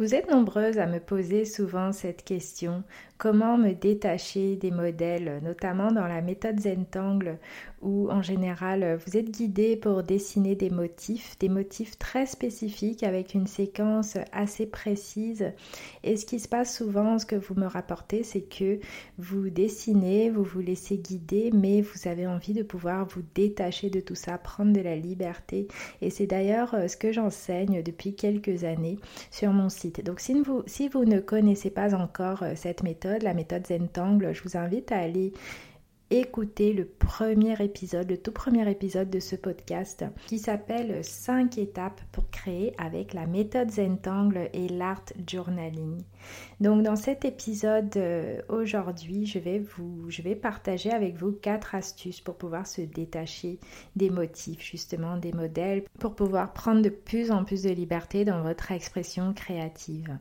Vous êtes nombreuses à me poser souvent cette question, comment me détacher des modèles, notamment dans la méthode Zentangle où en général vous êtes guidé pour dessiner des motifs, des motifs très spécifiques avec une séquence assez précise. Et ce qui se passe souvent, ce que vous me rapportez, c'est que vous dessinez, vous vous laissez guider, mais vous avez envie de pouvoir vous détacher de tout ça, prendre de la liberté. Et c'est d'ailleurs ce que j'enseigne depuis quelques années sur mon site. Donc si vous, si vous ne connaissez pas encore cette méthode, la méthode Zentangle, je vous invite à aller écouter le premier épisode, le tout premier épisode de ce podcast qui s'appelle 5 étapes pour créer avec la méthode Zentangle et l'art journaling. Donc dans cet épisode euh, aujourd'hui, je vais vous je vais partager avec vous quatre astuces pour pouvoir se détacher des motifs, justement des modèles pour pouvoir prendre de plus en plus de liberté dans votre expression créative.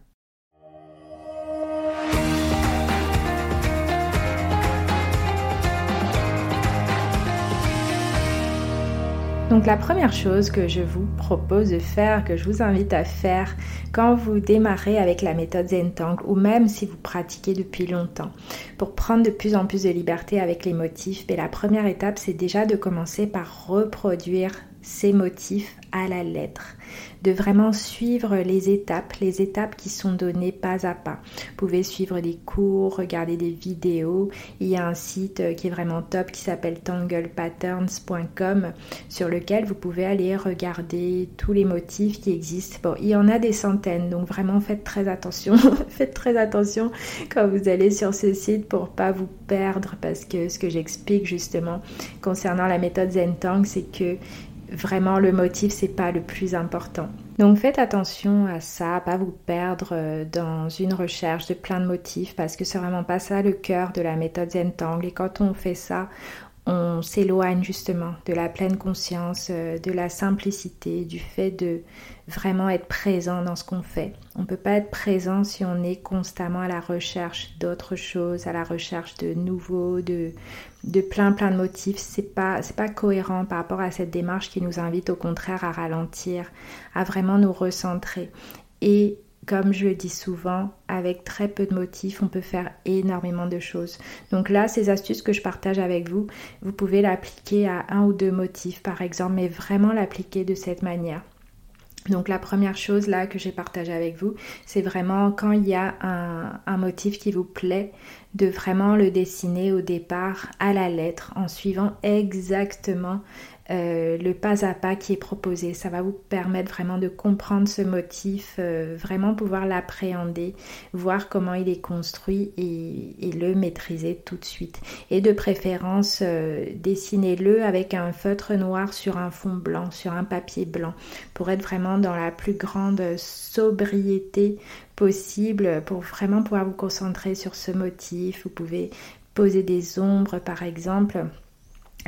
Donc la première chose que je vous propose de faire, que je vous invite à faire quand vous démarrez avec la méthode Zentangle ou même si vous pratiquez depuis longtemps, pour prendre de plus en plus de liberté avec les motifs, mais ben, la première étape c'est déjà de commencer par reproduire ces motifs à la lettre, de vraiment suivre les étapes, les étapes qui sont données pas à pas. Vous pouvez suivre des cours, regarder des vidéos. Il y a un site qui est vraiment top qui s'appelle tanglepatterns.com sur lequel vous pouvez aller regarder tous les motifs qui existent. Bon, il y en a des centaines, donc vraiment faites très attention. faites très attention quand vous allez sur ce site pour pas vous perdre parce que ce que j'explique justement concernant la méthode Zentang, c'est que vraiment le motif c'est pas le plus important. Donc faites attention à ça, pas vous perdre euh, dans une recherche de plein de motifs parce que c'est vraiment pas ça le cœur de la méthode Zentangle et quand on fait ça, on s'éloigne justement de la pleine conscience, euh, de la simplicité, du fait de vraiment être présent dans ce qu'on fait. On ne peut pas être présent si on est constamment à la recherche d'autres choses, à la recherche de nouveaux, de, plein plein de motifs. C'est pas c'est pas cohérent par rapport à cette démarche qui nous invite au contraire à ralentir, à vraiment nous recentrer. Et comme je le dis souvent, avec très peu de motifs, on peut faire énormément de choses. Donc là, ces astuces que je partage avec vous, vous pouvez l'appliquer à un ou deux motifs par exemple, mais vraiment l'appliquer de cette manière. Donc la première chose là que j'ai partagé avec vous, c'est vraiment quand il y a un, motif qui vous plaît, de vraiment le dessiner au départ à la lettre en suivant exactement euh, le pas à pas qui est proposé. Ça va vous permettre vraiment de comprendre ce motif, euh, vraiment pouvoir l'appréhender, voir comment il est construit et, le maîtriser tout de suite. Et de préférence, euh, dessinez-le avec un feutre noir sur un fond blanc, sur un papier blanc, pour être vraiment dans la plus grande sobriété possible, pour vraiment pouvoir vous concentrer sur ce motif. Vous pouvez poser des ombres par exemple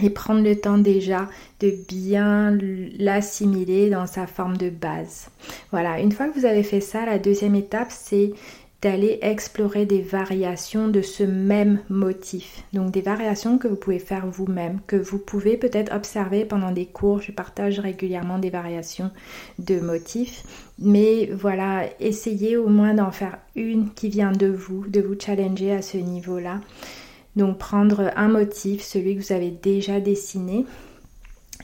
et prendre le temps déjà de bien l'assimiler dans sa forme de base. Voilà, une fois que vous avez fait ça, la deuxième étape, c'est d'aller explorer des variations de ce même motif. Donc des variations que vous pouvez faire vous-même, que vous pouvez peut-être observer pendant des cours. Je partage régulièrement des variations de motifs. Mais voilà, essayez au moins d'en faire une qui vient de vous, de vous challenger à ce niveau-là. Donc prendre un motif, celui que vous avez déjà dessiné,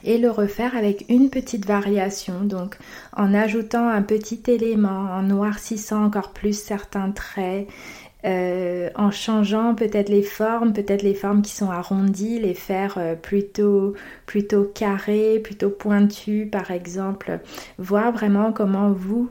et le refaire avec une petite variation, donc en ajoutant un petit élément, en noircissant encore plus certains traits, euh, en changeant peut-être les formes, peut-être les formes qui sont arrondies, les faire euh, plutôt, plutôt carrées, plutôt pointues par exemple, voir vraiment comment vous,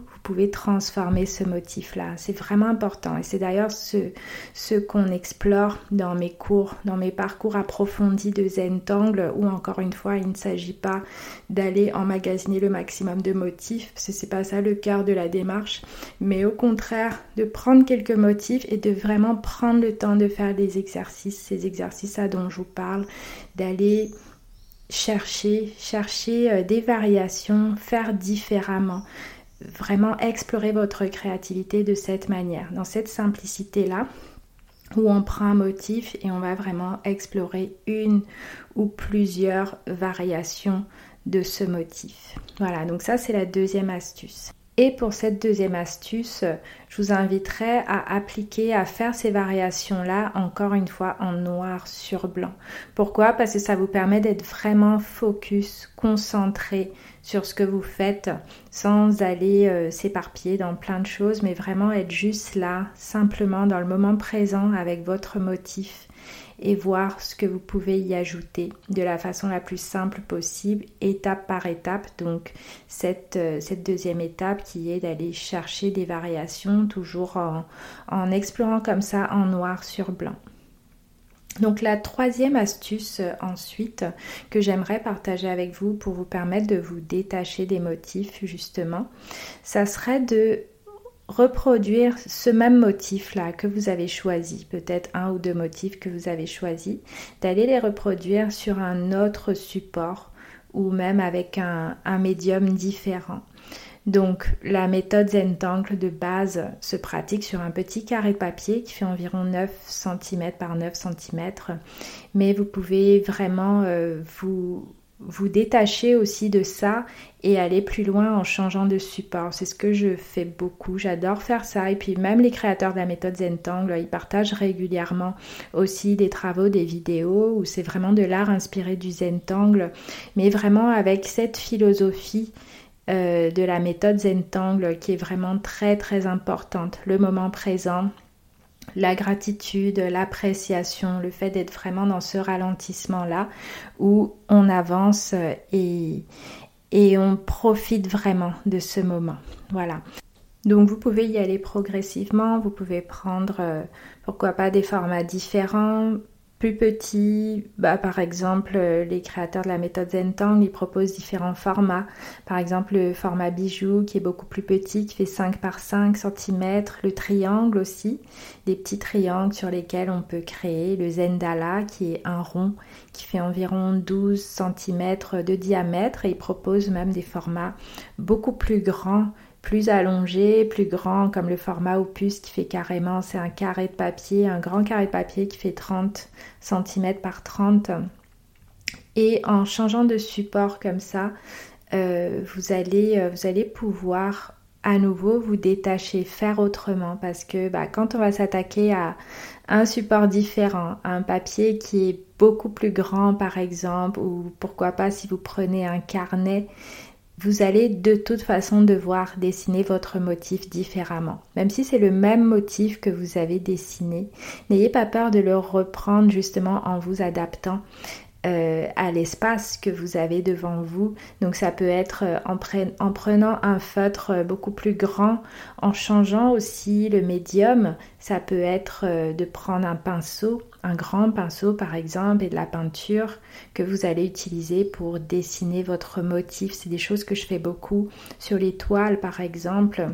transformer ce motif-là. C'est vraiment important et c'est d'ailleurs ce, ce qu'on explore dans mes cours, dans mes parcours approfondis de Zentangle où encore une fois il ne s'agit pas d'aller emmagasiner le maximum de motifs, parce que c'est pas ça le cœur de la démarche, mais au contraire de prendre quelques motifs et de vraiment prendre le temps de faire des exercices, ces exercices-là dont je vous parle, d'aller chercher, chercher euh, des variations, faire différemment vraiment explorer votre créativité de cette manière, dans cette simplicité-là, où on prend un motif et on va vraiment explorer une ou plusieurs variations de ce motif. Voilà, donc ça c'est la deuxième astuce. Et pour cette deuxième astuce, je vous inviterai à appliquer, à faire ces variations-là, encore une fois, en noir sur blanc. Pourquoi? Parce que ça vous permet d'être vraiment focus, concentré sur ce que vous faites, sans aller euh, s'éparpiller dans plein de choses, mais vraiment être juste là, simplement dans le moment présent avec votre motif et voir ce que vous pouvez y ajouter de la façon la plus simple possible, étape par étape. Donc cette, euh, deuxième étape qui est d'aller chercher des variations toujours en, en explorant comme ça en noir sur blanc. Donc la troisième astuce euh, ensuite que j'aimerais partager avec vous pour vous permettre de vous détacher des motifs justement, ça serait de reproduire ce même motif là que vous avez choisi, peut-être un ou deux motifs que vous avez choisi, d'aller les reproduire sur un autre support ou même avec un, médium différent. Donc la méthode Zentangle de base se pratique sur un petit carré papier qui fait environ 9 cm par 9 cm, mais vous pouvez vraiment euh, vous vous détacher aussi de ça et aller plus loin en changeant de support. C'est ce que je fais beaucoup. J'adore faire ça. Et puis même les créateurs de la méthode Zentangle, ils partagent régulièrement aussi des travaux, des vidéos où c'est vraiment de l'art inspiré du Zentangle, mais vraiment avec cette philosophie euh, de la méthode Zentangle qui est vraiment très très importante. Le moment présent, la gratitude, l'appréciation, le fait d'être vraiment dans ce ralentissement-là où on avance et, on profite vraiment de ce moment. Voilà. Donc vous pouvez y aller progressivement, vous pouvez prendre euh, pourquoi pas des formats différents, plus petit, bah, par exemple, euh, les créateurs de la méthode Zentang, ils proposent différents formats. Par exemple, le format bijou qui est beaucoup plus petit, qui fait 5 par 5 cm, le triangle aussi, des petits triangles sur lesquels on peut créer, le Zendala qui est un rond qui fait environ 12 cm de diamètre et ils proposent même des formats beaucoup plus grands plus allongé, plus grand, comme le format opus qui fait carrément, c'est un carré de papier, un grand carré de papier qui fait 30 cm par 30. Et en changeant de support comme ça, euh, vous, allez, euh, vous allez pouvoir à nouveau vous détacher, faire autrement parce que bah, quand on va s'attaquer à un support différent, un papier qui est beaucoup plus grand par exemple, ou pourquoi pas si vous prenez un carnet vous allez de toute façon devoir dessiner votre motif différemment. Même si c'est le même motif que vous avez dessiné, n'ayez pas peur de le reprendre justement en vous adaptant euh, à l'espace que vous avez devant vous. Donc ça peut être euh, en, prenant un feutre euh, beaucoup plus grand, en changeant aussi le médium. Ça peut être de prendre un pinceau, un grand pinceau par exemple, et de la peinture que vous allez utiliser pour dessiner votre motif. C'est des choses que je fais beaucoup sur les toiles par exemple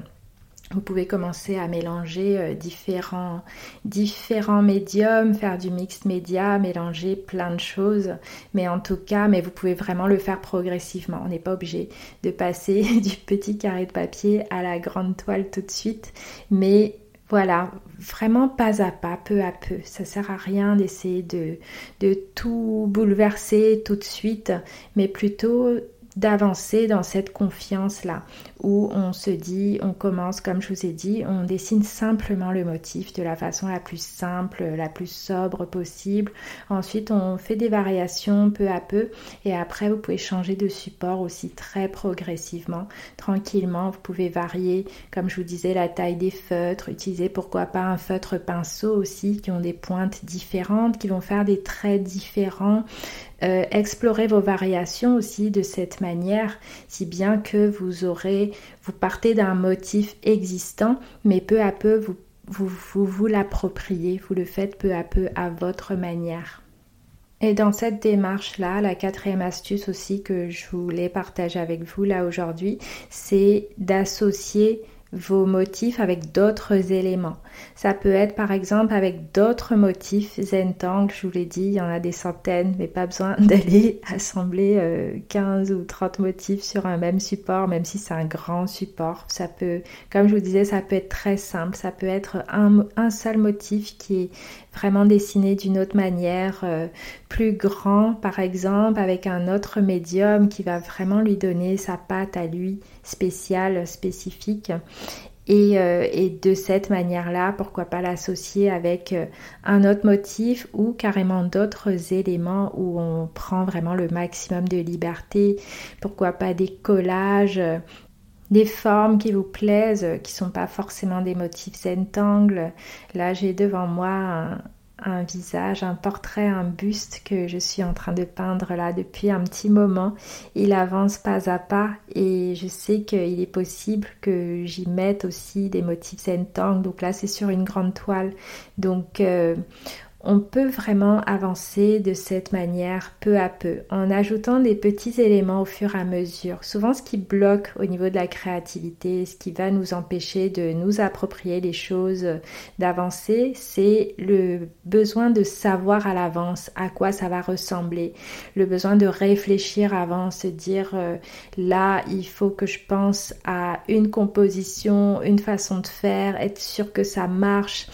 vous pouvez commencer à mélanger euh, différents, différents médiums, faire du mixed média, mélanger plein de choses. Mais en tout cas, mais vous pouvez vraiment le faire progressivement. On n'est pas obligé de passer du petit carré de papier à la grande toile tout de suite. Mais voilà, vraiment pas à pas, peu à peu. Ça sert à rien d'essayer de, de tout bouleverser tout de suite, mais plutôt d'avancer dans cette confiance-là, où on se dit, on commence, comme je vous ai dit, on dessine simplement le motif de la façon la plus simple, la plus sobre possible. Ensuite, on fait des variations peu à peu, et après, vous pouvez changer de support aussi très progressivement, tranquillement. Vous pouvez varier, comme je vous disais, la taille des feutres, utiliser pourquoi pas un feutre pinceau aussi, qui ont des pointes différentes, qui vont faire des traits différents. Euh, explorer vos variations aussi de cette manière, si bien que vous aurez, vous partez d'un motif existant, mais peu à peu vous vous, vous, vous l'appropriez, vous le faites peu à peu à votre manière. Et dans cette démarche-là, la quatrième astuce aussi que je voulais partager avec vous là aujourd'hui, c'est d'associer vos motifs avec d'autres éléments. Ça peut être par exemple avec d'autres motifs Zentang, je vous l'ai dit, il y en a des centaines, mais pas besoin d'aller assembler 15 euh, ou 30 motifs sur un même support, même si c'est un grand support. Ça peut, comme je vous disais, ça peut être très simple, ça peut être un seul motif qui est vraiment dessiné d'une autre manière, euh, plus grand, par exemple, avec un autre médium qui va vraiment lui donner sa patte à lui spéciale, spécifique. Euh, et, de cette manière-là, pourquoi pas l'associer avec euh, un autre motif ou carrément d'autres éléments où on prend vraiment le maximum de liberté. Pourquoi pas des collages, des formes qui vous plaisent, qui sont pas forcément des motifs Zentangle. Là, j'ai devant moi un, visage, un portrait, un buste que je suis en train de peindre là depuis un petit moment. Il avance pas à pas et je sais qu'il est possible que j'y mette aussi des motifs Zentang. Donc là, c'est sur une grande toile. Donc euh, on peut vraiment avancer de cette manière peu à peu en ajoutant des petits éléments au fur et à mesure. Souvent ce qui bloque au niveau de la créativité, ce qui va nous empêcher de nous approprier les choses, d'avancer, c'est le besoin de savoir à l'avance à quoi ça va ressembler, le besoin de réfléchir avant, se dire euh, là il faut que je pense à une composition, une façon de faire, être sûr que ça marche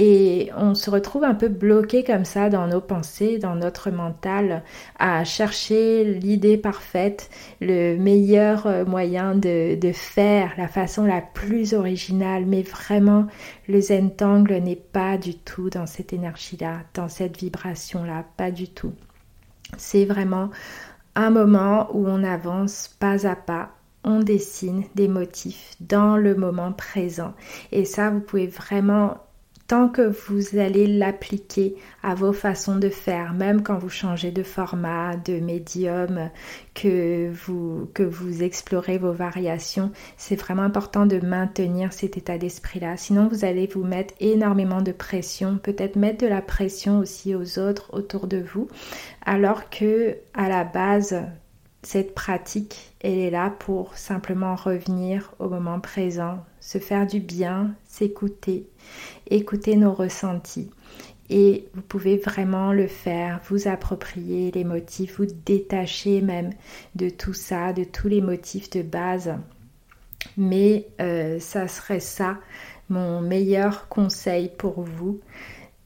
et on se retrouve un peu bloqué comme ça dans nos pensées, dans notre mental, à chercher l'idée parfaite, le meilleur euh, moyen de, faire, la façon la plus originale. Mais vraiment, le Zentangle n'est pas du tout dans cette énergie-là, dans cette vibration-là, pas du tout. C'est vraiment un moment où on avance pas à pas on dessine des motifs dans le moment présent. Et ça, vous pouvez vraiment tant que vous allez l'appliquer à vos façons de faire, même quand vous changez de format, de médium, que vous, que vous explorez vos variations, c'est vraiment important de maintenir cet état d'esprit-là. Sinon, vous allez vous mettre énormément de pression, peut-être mettre de la pression aussi aux autres autour de vous, alors que à la base, cette pratique, elle est là pour simplement revenir au moment présent, se faire du bien, s'écouter, écouter nos ressentis. Et vous pouvez vraiment le faire, vous approprier les motifs, vous détacher même de tout ça, de tous les motifs de base. Mais euh, ça serait ça mon meilleur conseil pour vous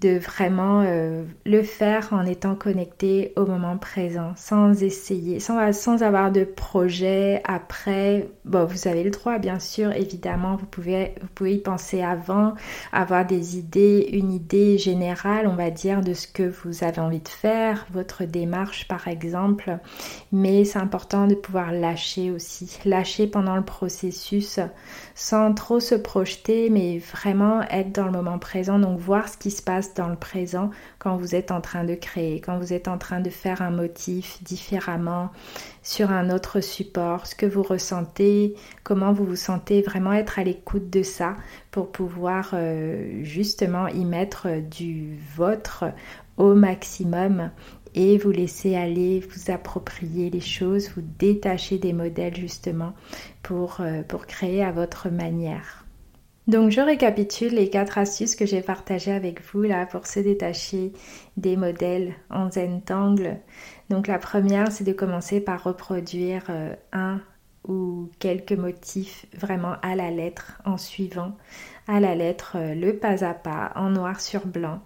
de vraiment euh, le faire en étant connecté au moment présent, sans essayer, sans, sans avoir de projet après. Bon, vous avez le droit, bien sûr, évidemment, vous pouvez, vous pouvez y penser avant, avoir des idées, une idée générale, on va dire, de ce que vous avez envie de faire, votre démarche par exemple, mais c'est important de pouvoir lâcher aussi, lâcher pendant le processus sans trop se projeter, mais vraiment être dans le moment présent, donc voir ce qui se passe dans le présent quand vous êtes en train de créer, quand vous êtes en train de faire un motif différemment sur un autre support, ce que vous ressentez, comment vous vous sentez, vraiment être à l'écoute de ça pour pouvoir euh, justement y mettre du vôtre au maximum et vous laisser aller, vous approprier les choses, vous détacher des modèles justement pour, euh, pour créer à votre manière. Donc je récapitule les quatre astuces que j'ai partagées avec vous là pour se détacher des modèles en Zentangle. Donc la première c'est de commencer par reproduire euh, un ou quelques motifs vraiment à la lettre en suivant à la lettre euh, le pas à pas en noir sur blanc.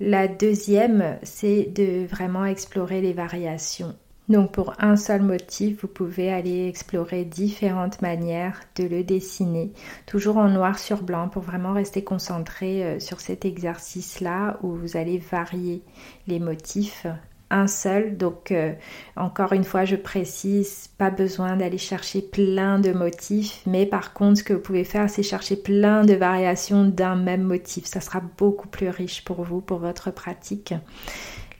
La deuxième, c'est de vraiment explorer les variations. Donc pour un seul motif, vous pouvez aller explorer différentes manières de le dessiner, toujours en noir sur blanc pour vraiment rester concentré euh, sur cet exercice-là où vous allez varier les motifs un seul. Donc, euh, encore une fois, je précise, pas besoin d'aller chercher plein de motifs, mais par contre, ce que vous pouvez faire, c'est chercher plein de variations d'un même motif. Ça sera beaucoup plus riche pour vous, pour votre pratique.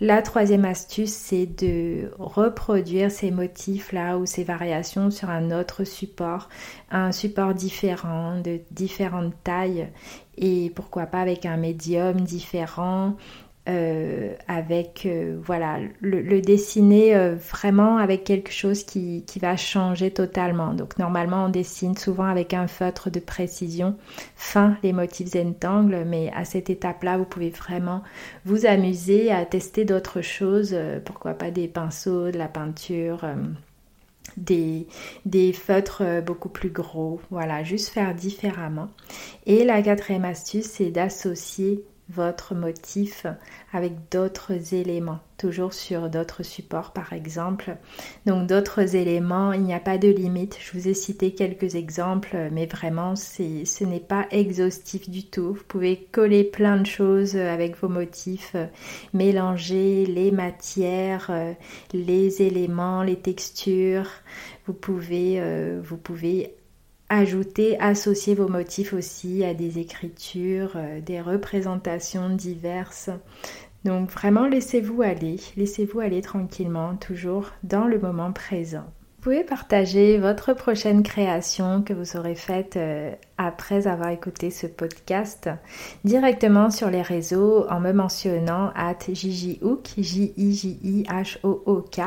La troisième astuce, c'est de reproduire ces motifs-là ou ces variations sur un autre support, un support différent, de différentes tailles, et pourquoi pas avec un médium différent, euh, avec euh, voilà le, dessiner euh, vraiment avec quelque chose qui, va changer totalement. Donc normalement on dessine souvent avec un feutre de précision fin les motifs Zentangle, mais à cette étape-là vous pouvez vraiment vous amuser à tester d'autres choses, pourquoi pas des pinceaux, de la peinture. Des, des, feutres beaucoup plus gros, voilà, juste faire différemment. Et la quatrième astuce, c'est d'associer votre motif avec d'autres éléments, toujours sur d'autres supports par exemple. Donc d'autres éléments, il n'y a pas de limite. Je vous ai cité quelques exemples, mais vraiment ce n'est pas exhaustif du tout. Vous pouvez coller plein de choses avec vos motifs, mélanger les matières, les éléments, les textures. Vous pouvez, euh, vous pouvez ajouter, associer vos motifs aussi à des écritures, euh, des représentations diverses. Donc vraiment laissez-vous aller, laissez-vous aller tranquillement, toujours dans le moment présent. Pouvez partager votre prochaine création que vous aurez faite euh, après avoir écouté ce podcast directement sur les réseaux en me mentionnant at JJHook, J-I-J-I-H-O-O-K,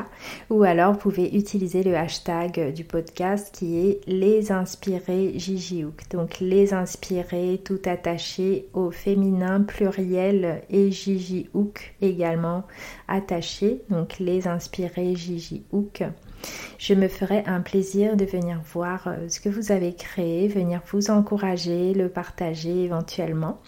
ou alors vous pouvez utiliser le hashtag du podcast qui est les inspirés JJHook. Donc les inspirés tout attaché au féminin pluriel et JJHook également attaché. Donc les inspirés JJHook. Je me ferai un plaisir de venir voir euh, ce que vous avez créé, venir vous encourager, le partager éventuellement.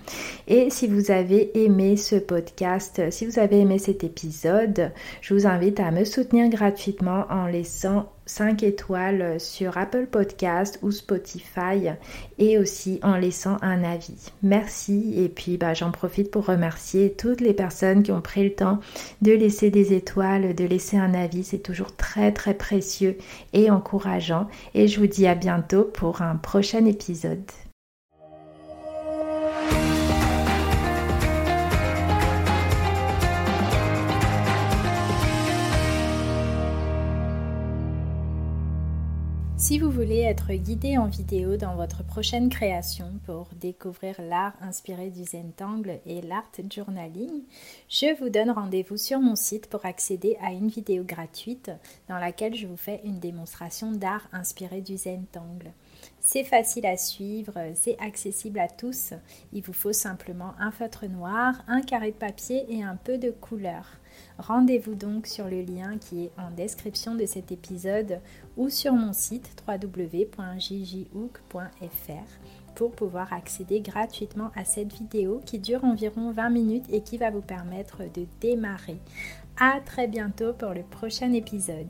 Et si vous avez aimé ce podcast, si vous avez aimé cet épisode, je vous invite à me soutenir gratuitement en laissant 5 étoiles sur Apple Podcast ou Spotify et aussi en laissant un avis. Merci et puis bah, j'en profite pour remercier toutes les personnes qui ont pris le temps de laisser des étoiles, de laisser un avis. C'est toujours très très précieux et encourageant et je vous dis à bientôt pour un prochain épisode. Si vous voulez être guidé en vidéo dans votre prochaine création pour découvrir l'art inspiré du Zentangle et l'art journaling, je vous donne rendez-vous sur mon site pour accéder à une vidéo gratuite dans laquelle je vous fais une démonstration d'art inspiré du Zentangle. C'est facile à suivre, c'est accessible à tous. Il vous faut simplement un feutre noir, un carré de papier et un peu de couleur. Rendez-vous donc sur le lien qui est en description de cet épisode ou sur mon site www.jjhook.fr pour pouvoir accéder gratuitement à cette vidéo qui dure environ 20 minutes et qui va vous permettre de démarrer. À très bientôt pour le prochain épisode.